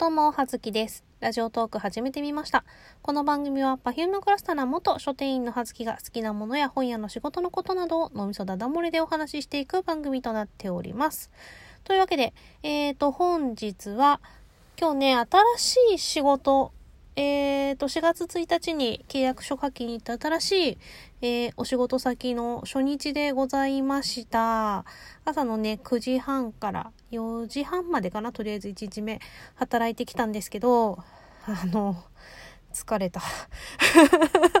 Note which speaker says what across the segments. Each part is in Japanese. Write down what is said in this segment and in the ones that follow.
Speaker 1: どうも、はずきです。ラジオトーク始めてみました。この番組は Perfume クラスターな元書店員のはずきが好きなものや本屋の仕事のことなどを脳みそだだ漏れでお話ししていく番組となっております。というわけで、えーと、本日は、今日ね、新しい仕事、えーと、4月1日に契約書書きに行った新しい、えーお仕事先の初日でございました。朝のね、9時半から4時半までかな、とりあえず1日目働いてきたんですけど、あの、疲れた。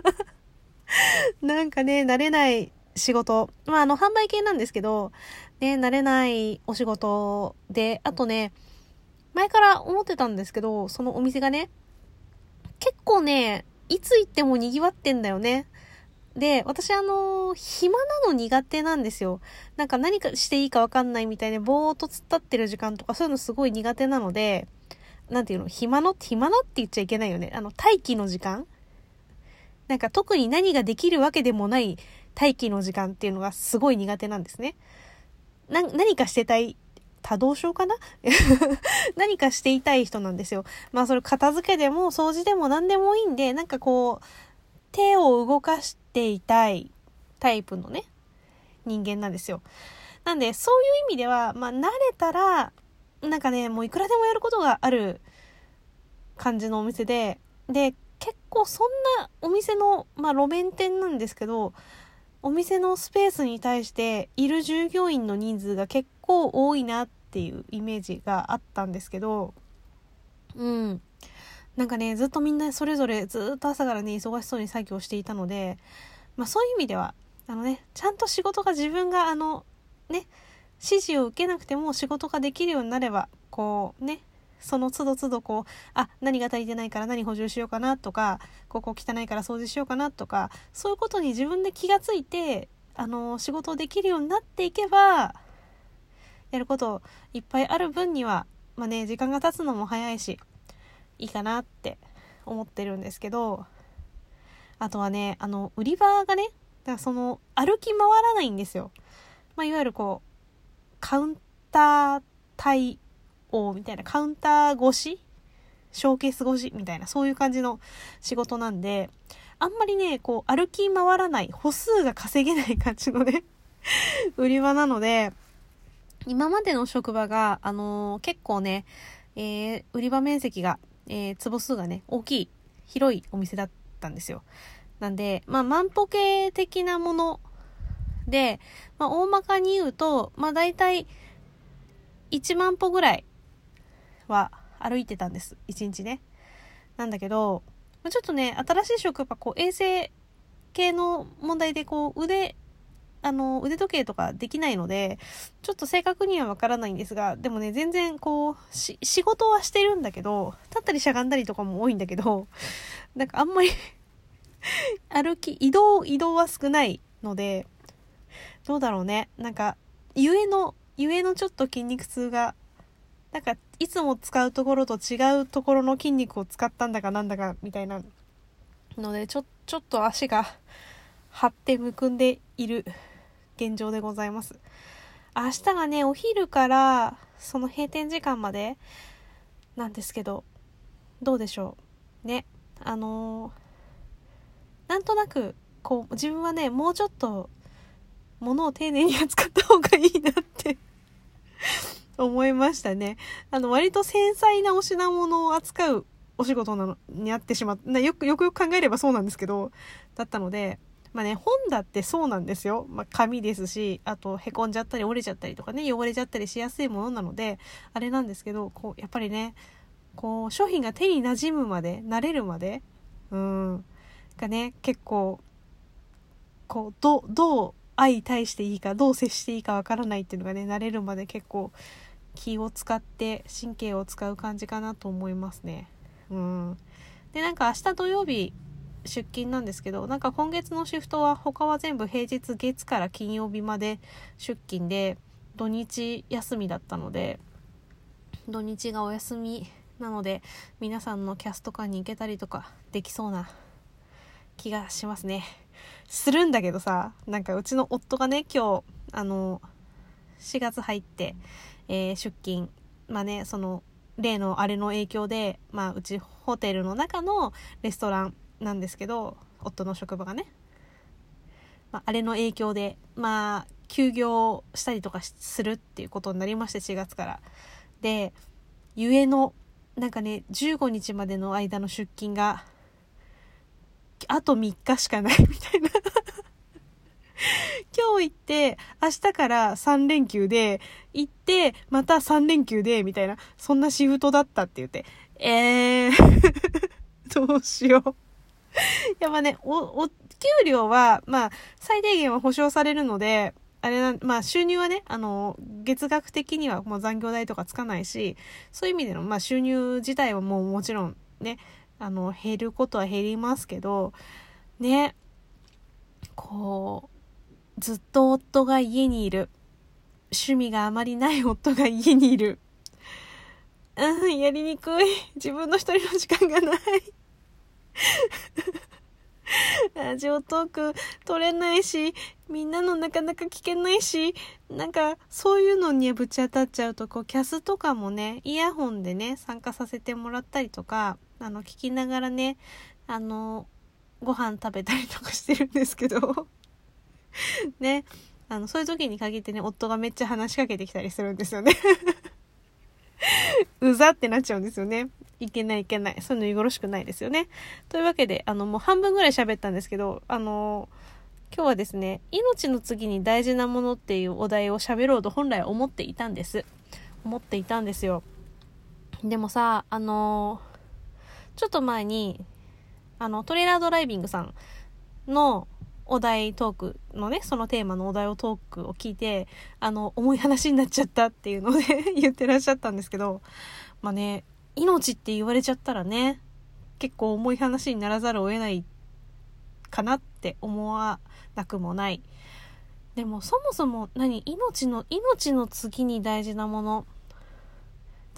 Speaker 1: なんかね、慣れない仕事。まあ、あの、販売系なんですけど、ね、慣れないお仕事で、あとね、前から思ってたんですけど、そのお店がね、結構ね、いつ行っても賑わってんだよね。で、私あの、暇なの苦手なんですよ。なんか何かしていいかわかんないみたいで、ぼーっと突っ立ってる時間とかそういうのすごい苦手なので、なんていうの、暇の、暇のって言っちゃいけないよね。あの、待機の時間なんか特に何ができるわけでもない待機の時間っていうのがすごい苦手なんですね。な、何かしてたい、多動症かな？何かしていたい人なんですよ。まあそれ片付けでも掃除でも何でもいいんで、なんかこう、手を動かしていたいタイプのね、人間なんですよ。なんで、そういう意味では、まあ慣れたら、なんかね、もういくらでもやることがある感じのお店で、で、結構そんなお店の、まあ路面店なんですけど、お店のスペースに対している従業員の人数が結構多いなっていうイメージがあったんですけど、うん。なんかね、ずっとみんなそれぞれずっと朝からね、忙しそうに作業していたので、まあそういう意味では、あのね、ちゃんと仕事が自分があの、ね、指示を受けなくても仕事ができるようになれば、こうね、その都度都度こう、あ、何が足りてないから何補充しようかなとか、ここ汚いから掃除しようかなとか、そういうことに自分で気がついて、あの、仕事をできるようになっていけば、やることいっぱいある分には、まあね、時間が経つのも早いし、いいかなって思ってるんですけど、あとはね、あの、売り場がね、だからその、歩き回らないんですよ。まあ、いわゆるこう、カウンター対応みたいな、カウンター越しショーケース越しみたいな、そういう感じの仕事なんで、あんまりね、こう、歩き回らない、歩数が稼げない感じのね、売り場なので、今までの職場が、あのー結構ね、えー売り場面積が、えー坪数がね、大きい、広いお店だったんですよ。なんで、まあ、万歩計的なもので、まあ、大まかに言うと、まあ、大体、1万歩ぐらいは歩いてたんです。1日ね。なんだけど、まあちょっとね、新しい職場、こう、衛生系の問題で、こう、腕、あの、腕時計とかできないので、ちょっと正確にはわからないんですが、でもね、全然こう、し、仕事はしてるんだけど、立ったりしゃがんだりとかも多いんだけど、なんかあんまり 歩き、移動、移動は少ないので、どうだろうね。なんか、ゆえの、ゆえのちょっと筋肉痛が、なんか、いつも使うところと違うところの筋肉を使ったんだかなんだか、みたいなので、ちょ、ちょっと足が張ってむくんでいる現状でございます。明日がね、お昼から、その閉店時間まで、なんですけど、どうでしょう。ね。あのーなんとなく、こう、自分はね、もうちょっと、物を丁寧に扱った方がいいなって 思いましたね。あの、割と繊細なお品物を扱うお仕事なのになってしまった。よくよく考えればそうなんですけど、だったので、まあね、本だってそうなんですよ。まあ、紙ですし、あと、へこんじゃったり折れちゃったりとかね、汚れちゃったりしやすいものなので、あれなんですけど、こう、やっぱりね、こう、商品が手に馴染むまで、慣れるまで、うん、がね、結構、こう、どう、どう相対していいか、どう接していいかわからないっていうのがね、慣れるまで結構気を使って神経を使う感じかなと思いますね。うん。で、なんか明日土曜日出勤なんですけど、なんか今月のシフトは他は全部平日月から金曜日まで出勤で、土日休みだったので、土日がお休みなので、皆さんのキャスト館に行けたりとかできそうな気がしますね。するんだけどさ、なんかうちの夫がね、今日、あの、4月入って、えー出勤、まあね、その、例のあれの影響で、まあ、うちホテルの中のレストランなんですけど、夫の職場がね。まあ、あれの影響で、まあ、休業したりとかするっていうことになりまして、4月から。で、ゆえの、なんかね、15日までの間の出勤が、あと3日しかない みたいな今日行って、明日から3連休で、行って、また3連休で、みたいな、そんなシフトだったって言って、えー どうしようやっぱね、お、お、給料は、まあ、最低限は保証されるので、あれな、まあ収入はね、あの、月額的にはもう残業代とかつかないし、そういう意味での、まあ収入自体はもうもちろんね、あの、減ることは減りますけど、ね、こう、ずっと夫が家にいる。趣味があまりない夫が家にいる。うん、やりにくい。自分の一人の時間がない。ラジオトーク撮れないし、みんなのなかなか聞けないし、なんかそういうのにぶち当たっちゃうと、こうキャスとかもね、イヤホンでね、参加させてもらったりとか、あの、聞きながらね、あの、ご飯食べたりとかしてるんですけど。ね、あの、そういう時に限ってね、夫がめっちゃ話しかけてきたりするんですよね。うざってなっちゃうんですよね。いけないいけない。そういうのよろしくないですよね。というわけで、あの、もう半分ぐらい喋ったんですけど、あの、今日はですね、命の次に大事なものっていうお題を喋ろうと本来思っていたんです。思っていたんですよ。でもさ、あの、ちょっと前に、あの、トレーラードライビングさんのお題トークのね、そのテーマのお題をトークを聞いて、あの、重い話になっちゃったっていうので 言ってらっしゃったんですけど、まあね、命って言われちゃったらね、結構重い話にならざるを得ないかなって思わなくもない。でもそもそも何命の、命の次に大事なもの。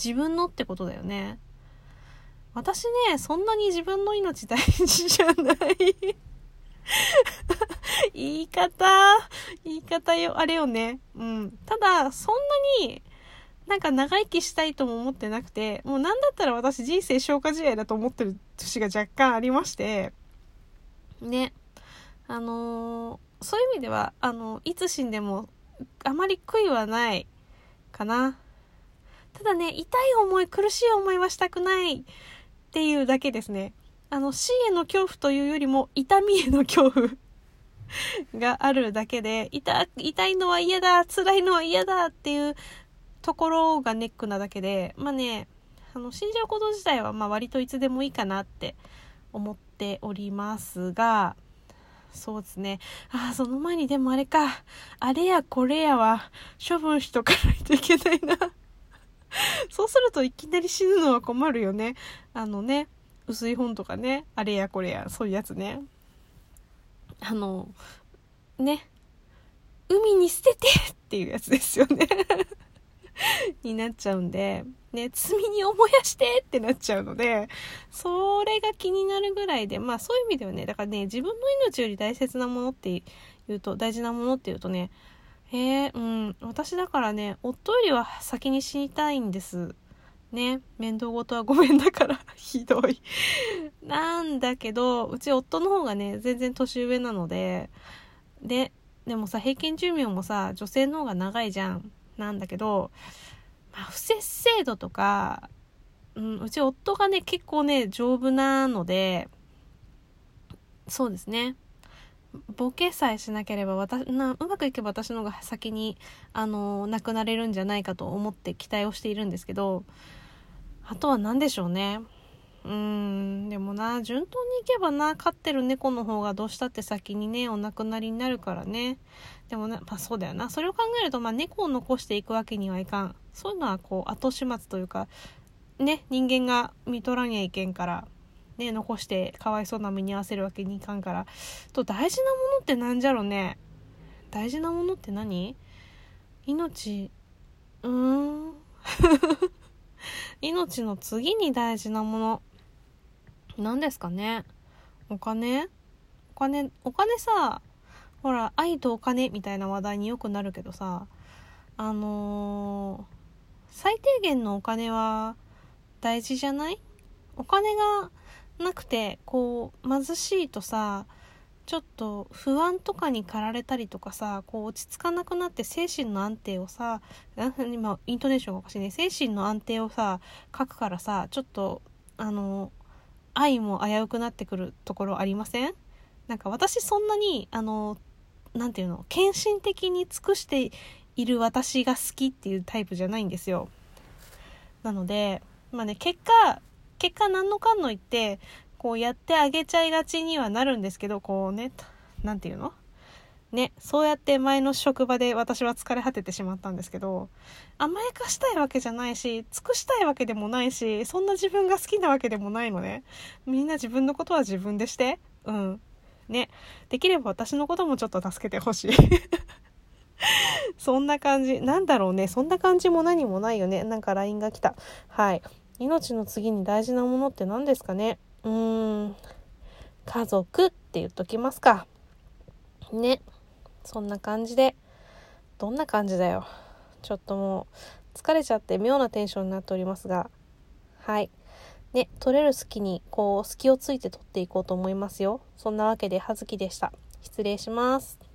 Speaker 1: 自分のってことだよね。私ね、そんなに自分の命大事じゃない 言い方、言い方よ、あれよね。うん。ただ、そんなに、なんか長生きしたいとも思ってなくて、もうなんだったら私人生消化試合だと思ってる年が若干ありまして、ね。あのー、そういう意味では、あの、いつ死んでもあまり悔いはないかな。ただね、痛い思い、苦しい思いはしたくないっていうだけですね。あの、死への恐怖というよりも痛みへの恐怖 があるだけで、痛、痛いのは嫌だ、辛いのは嫌だっていうところがネックなだけで、まあね、あの、死んじゃうこと自体は、まあ割といつでもいいかなって思っておりますが、そうですね。ああ、その前にでもあれか。あれやこれやは処分しとかないといけないな そうするといきなり死ぬのは困るよね。あのね、薄い本とかね、あれやこれや、そういうやつね。あの、ね、海に捨ててっていうやつですよね になっちゃうんで、ね、罪に思やしてってなっちゃうので、それが気になるぐらいで、まあそういう意味ではね、だからね、自分の命より大切なものって言うと、大事なものって言うとね、えー、うん、私だからね、夫よりは先に死にたいんです。ね、面倒事はごめんだから、ひどい。なんだけど、うち夫の方がね、全然年上なので、で、でもさ、平均寿命もさ、女性の方が長いじゃん。なんだけど、まあ、不摂生度とか、うん、うち夫がね、結構ね、丈夫なので、そうですね。ボケさえしなければ私なうまくいけば私の方が先にあの亡くなれるんじゃないかと思って期待をしているんですけどあとは何でしょうねうんでもな順当にいけばな飼ってる猫の方がどうしたって先にねお亡くなりになるからねでもね、まあそうだよな。それを考えると、まあ猫を残していくわけにはいかん。そういうのはこう、後始末というか、ね、人間が見とらにゃいけんから、ね、残してかわいそうな目に合わせるわけにいかんから。と、大事なものってなんじゃろね。大事なものって何？命、うーん。命の次に大事なもの。何ですかね。お金？お金、お金さ、ほら、愛とお金みたいな話題によくなるけどさ、あのー、最低限のお金は大事じゃない？お金がなくてこう貧しいとさちょっと不安とかに駆られたりとかさこう落ち着かなくなって精神の安定をさ今イントネーションがおかしいね。精神の安定をさ書くからさちょっとあの愛も危うくなってくるところありません？なんか私そんなにあの何て言うの？献身的に尽くしている私が好きっていうタイプじゃないんですよ。なのでまあね結果結果何のかんの言ってこうやってあげちゃいがちにはなるんですけどこうね何て言うの？ね、そうやって前の職場で私は疲れ果ててしまったんですけど、甘やかしたいわけじゃないし、尽くしたいわけでもないし、そんな自分が好きなわけでもないのね。みんな自分のことは自分でして。うん。ね。できれば私のこともちょっと助けてほしい。そんな感じ。なんだろうね。そんな感じも何もないよね。なんか LINE が来た。はい。命の次に大事なものって何ですかねうーん。家族って言っときますか。ね。そんな感じで。どんな感じだよ。ちょっともう疲れちゃって妙なテンションになっておりますが。はい。ね、取れる隙に、こう、隙をついて取っていこうと思いますよ。そんなわけで、はずきでした。失礼します。